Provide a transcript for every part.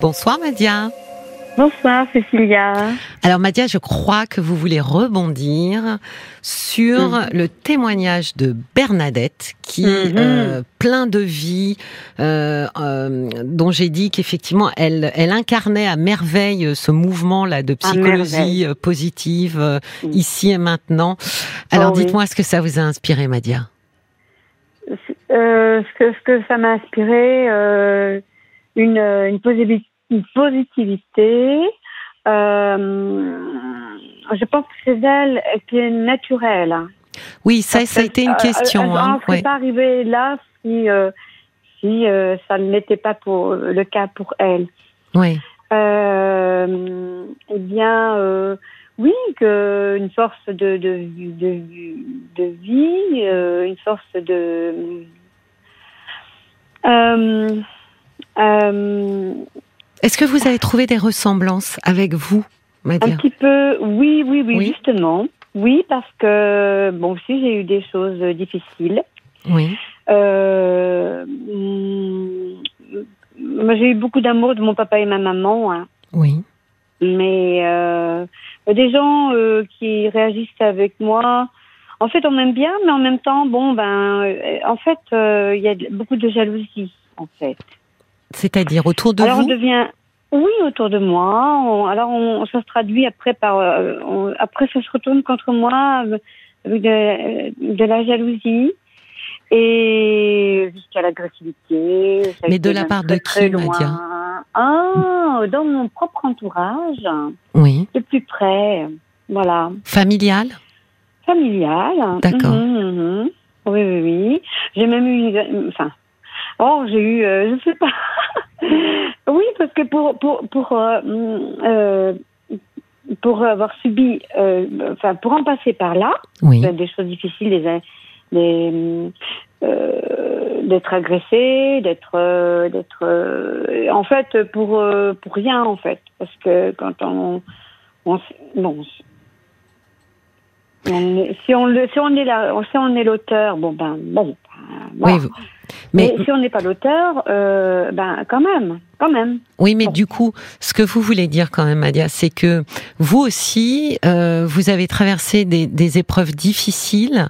Bonsoir Madia. Bonsoir Cécilia. Alors Madia, je crois que vous voulez rebondir sur Mhm. le témoignage de Bernadette qui, Mhm. euh, plein de vie, euh, euh, dont j'ai dit qu'effectivement elle, elle incarnait à merveille ce mouvement-là de psychologie euh, positive euh, Mhm. ici et maintenant. Alors Oh oui. dites-moi ce que ça vous a inspiré Madia. Euh, ce, que, ce que ça m'a inspiré, euh, une, une, une positivité. Euh, je pense que c'est elle qui est naturelle. Oui, ça, Parce ça a été une euh, question. Hein, n'en serait pas arrivée là si, euh, si euh, ça n'était pas pour le cas pour elle. Euh, eh bien, oui, que une force de de de, de vie, une force de Est-ce que vous avez trouvé des ressemblances avec vous, un Madia petit peu, oui, oui, oui, Oui. justement, oui, parce que bon, aussi j'ai eu des choses difficiles. Oui. Euh, moi, j'ai eu beaucoup d'amour de mon papa et ma maman. Hein. Oui. mais euh, des gens euh, qui réagissent avec moi. En fait, on m'aime bien, mais en même temps, bon, ben, euh, en fait, euh, il y a beaucoup de jalousie, en fait. C'est-à-dire autour de alors, vous on devient, oui, autour de moi. on- alors, on, ça se traduit après par, euh, on- après, ça se retourne contre moi euh, avec de, de la jalousie et jusqu'à l'agressivité. Mais de la part de qui, loin. Ah, dans mon propre entourage Oui. de plus près, voilà, Familial familial. D'accord. Mhm, mhm. Oui, oui, oui. J'ai même eu, enfin, oh, j'ai eu, euh, je sais pas. oui, parce que pour pour pour euh, euh, pour avoir subi, euh, enfin, pour en passer par là, Oui. ben, des choses difficiles, des, des euh, d'être agressé, d'être euh, d'être euh, en fait pour pour rien en fait parce que quand on, on bon on si on le si on est là si on est l'auteur bon ben bon voilà. Oui, vous- mais, mais si on n'est pas l'auteur euh, ben quand même quand même oui, mais bon. du coup, ce que vous voulez dire quand même, Madia, c'est que vous aussi, euh, vous avez traversé des, des épreuves difficiles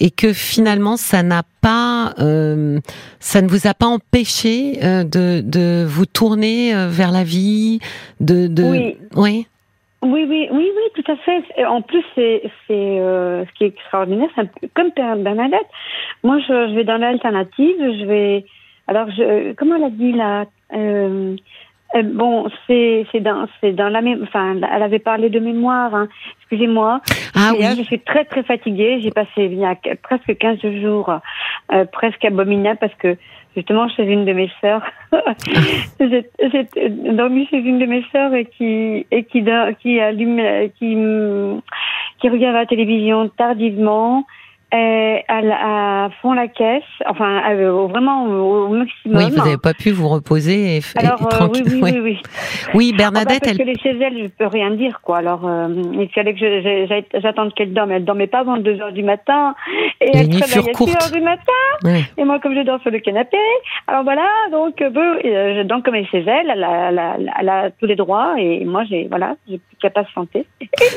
et que finalement, ça n'a pas, euh, ça ne vous a pas empêché euh, de, de vous tourner euh, vers la vie, de, de, Oui. oui, Oui, oui, oui, oui, tout à fait. Et En plus, c'est c'est euh, ce qui est extraordinaire, c'est un peu comme Bernadette. Moi, je, je vais dans l'alternative. Je vais. Alors, je, comment elle a dit là euh, euh, Bon, c'est c'est dans c'est dans la même. Enfin, elle avait parlé de mémoire. Hein. Excusez-moi. ah là, oui, je suis très très fatiguée. J'ai passé il y a qu- presque 15 jours euh, presque abominables parce que justement chez une de mes sœurs, j'ai dormi chez une de mes sœurs et qui et qui qui allume qui qui regarde la télévision tardivement. Et à, fond la caisse, enfin euh, vraiment au, au maximum. oui, vous n'avez pas pu vous reposer et, Alors et euh, oui, tranquille. oui, oui, oui. Oui, Ah bah, Bernadette, parce elle, que les chez elle, je peux rien dire, quoi. Alors, euh, il fallait que j'attende qu'elle dorme. Elle dormait pas avant 2 heures du matin. Et Les elle réveillait à 6 courtes. heures du matin. Et moi, comme je dors sur le canapé, alors voilà, donc, euh, euh, je dors comme elle est chez elle. Elle a, elle a- elle a tous les droits. Et moi, j'ai, voilà, j'ai plus qu'à patienter.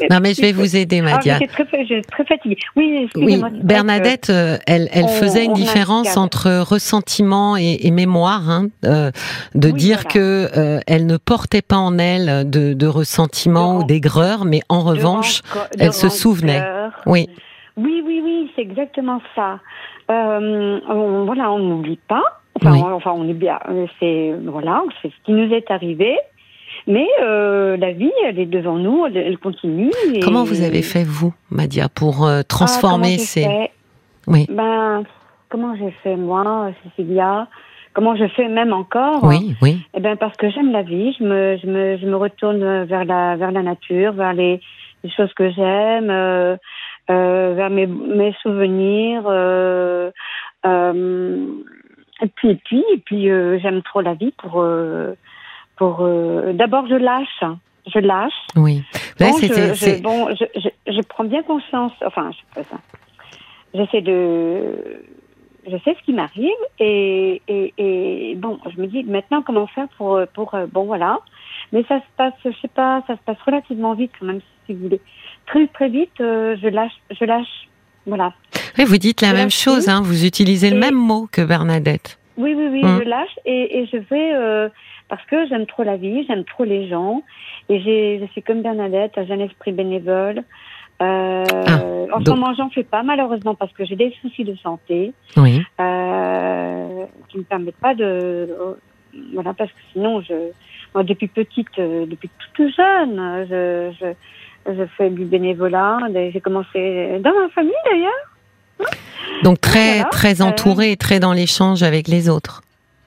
non mais je vais vous aider, Madia. j'étais très, fa- j'étais très fatiguée. Oui, Oui, excusez-moi. vrai Bernadette, euh, elle, elle on- faisait une différence entre ressentiment et, et mémoire, hein, euh, de Oui, dire voilà. que euh, elle ne portait pas en elle de, de ressentiment De ou d'aigreur, mais en revanche, elle se souvenait. oui, Oui, oui, oui, c'est exactement ça. Euh, on- voilà, on n'oublie pas. Enfin, Oui. on, enfin, on est bien. C'est voilà, c'est ce qui nous est arrivé. Mais euh, la vie, elle est devant nous, elle, elle continue. et- comment vous avez fait vous, Madia, pour euh, Ah, transformer j'ai ces oui, Ben, comment j'ai fait moi, Cécilia? Comment je fais même encore? Oui, oui, Eh ben parce que j'aime la vie, je me, je me, je me retourne vers la, vers la nature, vers les, les choses que j'aime, euh, vers mes, mes souvenirs. Et puis, et puis, et puis, j'aime trop la vie pour, pour. euh, D'abord, je lâche, je lâche. oui. Là, Bon, je, je- bon, je, je, je prends bien conscience. Enfin, je fais ça. J'essaie de je sais ce qui m'arrive et, et, et, bon, je me dis maintenant comment faire pour pour bon voilà. Mais ça se passe, je sais pas, ça se passe relativement vite quand même si vous voulez. Très très vite, je lâche, je lâche, voilà. Oui, vous dites la même chose, hein, vous utilisez le même mot que Bernadette. Oui, oui, oui, hum. je lâche et, et je vais parce que j'aime trop la vie, j'aime trop les gens. Et je suis comme Bernadette, j'ai un esprit bénévole. Euh, ah, en ce moment, j'en fais pas malheureusement parce que j'ai des soucis de santé oui. euh, qui me permettent pas de voilà parce que sinon je moi depuis petite euh, depuis toute jeune je, je, je fais du bénévolat. J'ai commencé dans ma famille d'ailleurs. Donc très très euh, entouré très dans l'échange avec les autres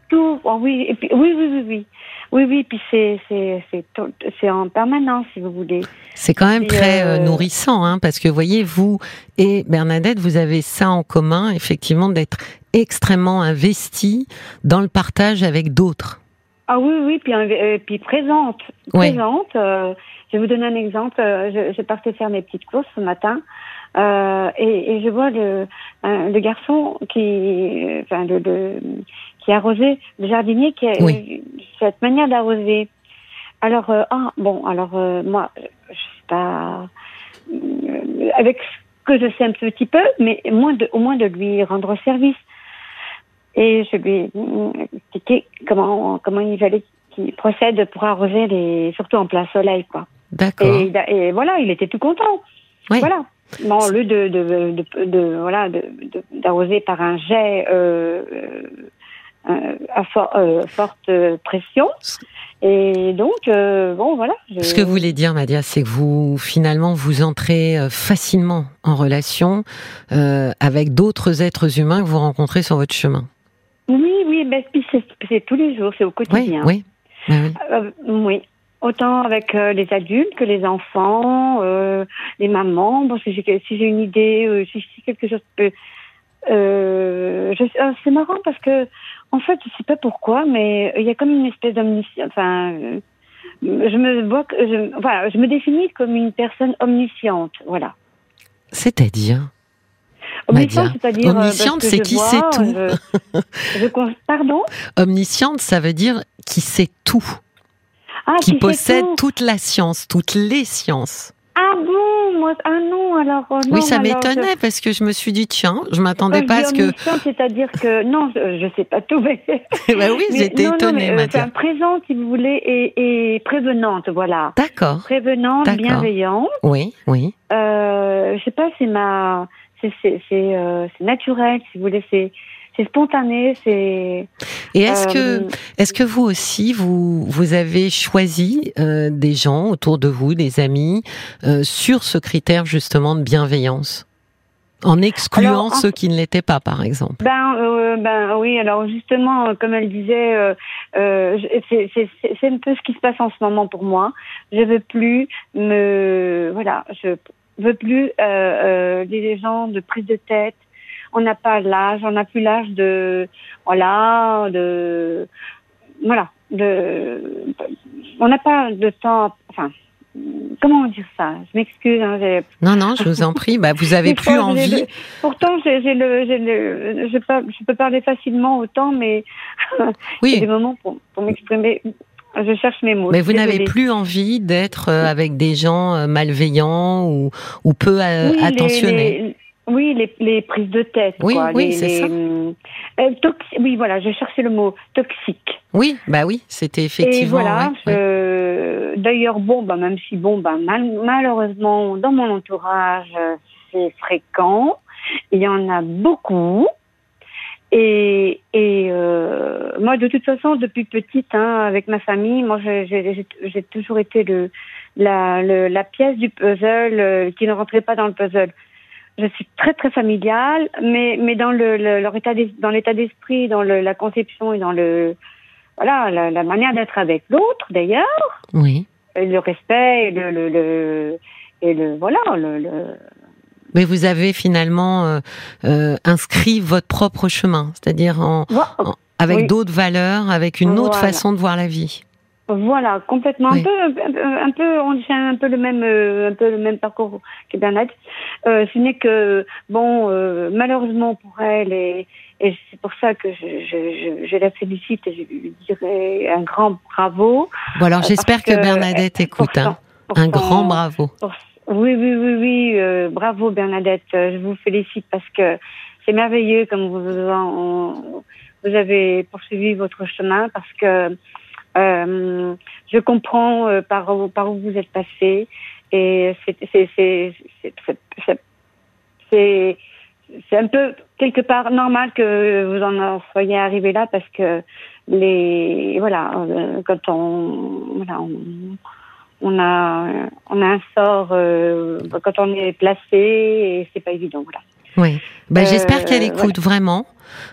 tout oh oui et puis oui oui oui oui oui, oui, puis c'est c'est en permanence, si vous voulez. C'est quand même très euh, nourrissant, hein, parce que voyez, vous et Bernadette, vous avez ça en commun, effectivement, d'être extrêmement investi dans le partage avec d'autres. Ah oui, oui, puis, euh, puis présente. Présente. Euh, je vais vous donner un exemple. Je, je partais faire mes petites courses ce matin. Euh, et, et, je vois le, le garçon qui, enfin, le, le, qui arrosait, le jardinier qui a cette manière d'arroser. Alors, euh, ah, bon, alors euh, moi, je sais pas, euh, avec ce que je sais un petit peu, mais moins de, au moins de lui rendre service. Et je lui ai expliqué comment, comment il fallait qu'il procède pour arroser les, surtout en plein soleil, quoi. D'accord. Et, voilà, il était tout content. Oui. Voilà. Bon, au lieu de, de, de, de voilà, d'arroser par un jet à euh, forte pression. Et donc, euh, bon, voilà. Ce que vous voulez dire, Madia, c'est que vous, finalement, vous entrez facilement en relation avec d'autres êtres humains que vous rencontrez sur votre chemin. Oui, oui, ben, c'est tous les jours, c'est au quotidien. Oui, oui. oui. Autant avec les adultes que les enfants, les mamans. Bon, si j'ai une idée, si, si, quelque chose peut euh, c'est marrant parce que, en fait, je sais pas pourquoi, mais il y a comme une espèce d'omniscience. Enfin, je me vois, je, voilà, je me définis comme une personne omnisciente, voilà. C'est-à-dire? Omnisciente, c'est-à-dire. Euh, Omnisciente, c'est qui sait tout. Je, pardon? Omnisciente, ça veut dire qui sait tout. Ah, qui, possède toute la science, toutes les sciences. Ah moi, Ah non, alors. Euh, oui, ça m'étonnait parce que je me suis dit, tiens, je m'attendais pas à ce que. C'est-à-dire que. Non, je ne sais pas tout, mais. bah oui, j'étais étonnée, non, euh, Présente, si vous voulez, et, prévenante, voilà. D'accord. Prévenante, bienveillante. Oui, oui. Euh, je sais pas, c'est ma. C'est euh, naturel, si vous voulez, c'est c'est spontané, c'est. Et est-ce que, euh, est-ce que vous aussi, vous, vous avez choisi euh, des gens autour de vous, des amis, euh, sur ce critère justement de bienveillance, en excluant ceux qui ne l'étaient pas, par exemple Ben, ben oui. Alors justement, comme elle disait, c'est un peu ce qui se passe en ce moment pour moi. Je veux plus me, voilà, je veux plus des gens de prise de tête on n'a pas l'âge, on n'a plus l'âge de, voilà, de, voilà, de, on n'a pas de temps, enfin, comment dire ça? Je m'excuse. Hein, non, non, je vous en prie. Bah, vous avez plus envie. pourtant, j'ai le, le, je, peux, je peux parler facilement autant, mais oui. il des moments pour, pour m'exprimer. Je cherche mes mots. Mais vous n'avez plus envie d'être euh, avec des gens euh, malveillants ou, ou peu euh, attentionnés? Oui, les, les, prises de tête. Oui, quoi. oui, c'est ça. Euh, oui, voilà, je cherchais le mot toxique. Oui, bah oui, c'était effectivement. Et voilà. D'ailleurs, bon, bah même si bon, bah malheureusement dans mon entourage c'est fréquent, il y en a beaucoup. Et, et euh, moi, de toute façon, depuis petite, hein, avec ma famille, moi, j'ai toujours été le la, le, la pièce du puzzle euh, qui ne rentrait pas dans le puzzle je suis très très familiale, mais mais dans le, leur état dans l'état d'esprit, dans le, la conception et dans le voilà la, la manière d'être avec l'autre d'ailleurs. Oui. Et le respect et le, le, le et le voilà le, le... Mais vous avez finalement euh, euh, inscrit votre propre chemin, c'est-à-dire en, avec d'autres valeurs, avec une autre façon de voir la vie. Voilà, complètement. Oui. Un peu, un peu, on tient un peu le même, euh, un peu le même parcours que Bernadette. Euh, ce n'est que, bon, euh, malheureusement pour elle, et, et c'est pour ça que je, je, je, je la félicite et je lui dirais un grand bravo. Bon, alors Euh, j'espère que que, Bernadette euh, écoute. hein. Un son- grand bravo. pour- Oui, oui, oui, oui. euh, bravo Bernadette. Je vous félicite parce que c'est merveilleux comme vous, en- vous avez poursuivi votre chemin parce que euh, je comprends euh, par, où- par où vous êtes passé et c'est un peu quelque part normal que vous en soyez arrivé là parce que les voilà euh, quand on voilà on, on a on a un sort quand on est placé et c'est pas évident voilà. Oui. Euh, j'espère qu'elle écoute vraiment.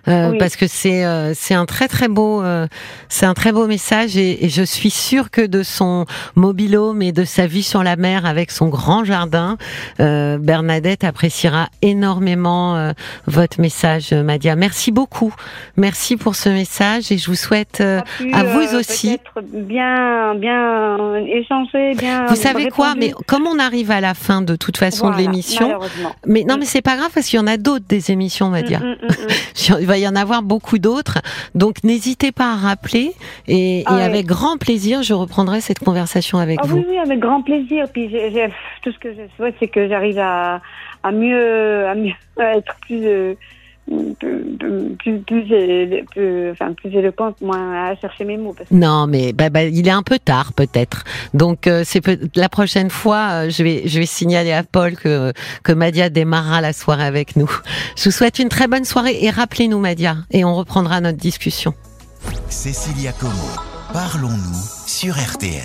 Euh, Oui. parce que c'est euh, c'est un très très beau euh, c'est un très beau message et, et je suis sûre que de son mobilhome et de sa vie sur la mer avec son grand jardin euh, Bernadette appréciera énormément euh, votre message Madia merci beaucoup merci pour ce message et je vous souhaite euh, pu, à vous aussi. bien bien échanger bien vous savez quoi mais comme on arrive à la fin de toute façon Voilà, de l'émission mais non mais c'est pas grave parce qu'il y en a d'autres des émissions Madia Mm, mm, mm, mm. Il va y en avoir beaucoup d'autres. Donc n'hésitez pas à rappeler et, Ah et avec grand plaisir, je reprendrai cette conversation avec Ah vous. oui, oui, avec grand plaisir. Puis tout ce que je souhaite, c'est que j'arrive à, à mieux, à mieux à être plus, euh, plus, plus, plus, é- plus- enfin, plus éloquente, moins à chercher mes mots. Parce que Non, mais bah, bah, il est un peu tard peut-être. Donc euh, c'est peut- la prochaine fois, euh, je vais je vais signaler à Paul que que Madia démarrera la soirée avec nous. Je vous souhaite une très bonne soirée et rappelez-nous Madia et on reprendra notre discussion. Cécilia Como, parlons-nous sur RTL.